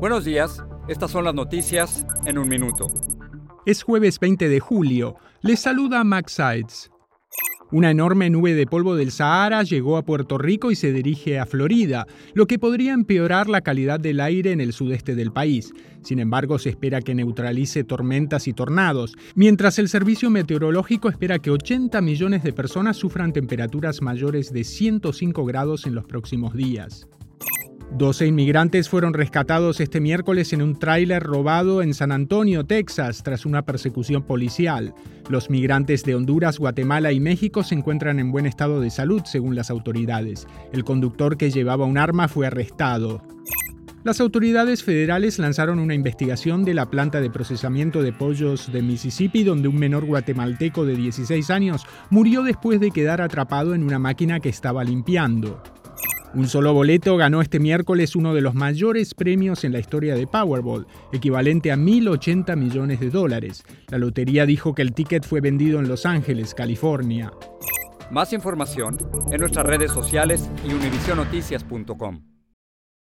Buenos días, estas son las noticias en un minuto. Es jueves 20 de julio. Les saluda Max Sides. Una enorme nube de polvo del Sahara llegó a Puerto Rico y se dirige a Florida, lo que podría empeorar la calidad del aire en el sudeste del país. Sin embargo, se espera que neutralice tormentas y tornados, mientras el servicio meteorológico espera que 80 millones de personas sufran temperaturas mayores de 105 grados en los próximos días. 12 inmigrantes fueron rescatados este miércoles en un tráiler robado en San Antonio, Texas, tras una persecución policial. Los migrantes de Honduras, Guatemala y México se encuentran en buen estado de salud, según las autoridades. El conductor que llevaba un arma fue arrestado. Las autoridades federales lanzaron una investigación de la planta de procesamiento de pollos de Mississippi, donde un menor guatemalteco de 16 años murió después de quedar atrapado en una máquina que estaba limpiando. Un solo boleto ganó este miércoles uno de los mayores premios en la historia de Powerball, equivalente a 1.080 millones de dólares. La lotería dijo que el ticket fue vendido en Los Ángeles, California. Más información en nuestras redes sociales y univisionoticias.com.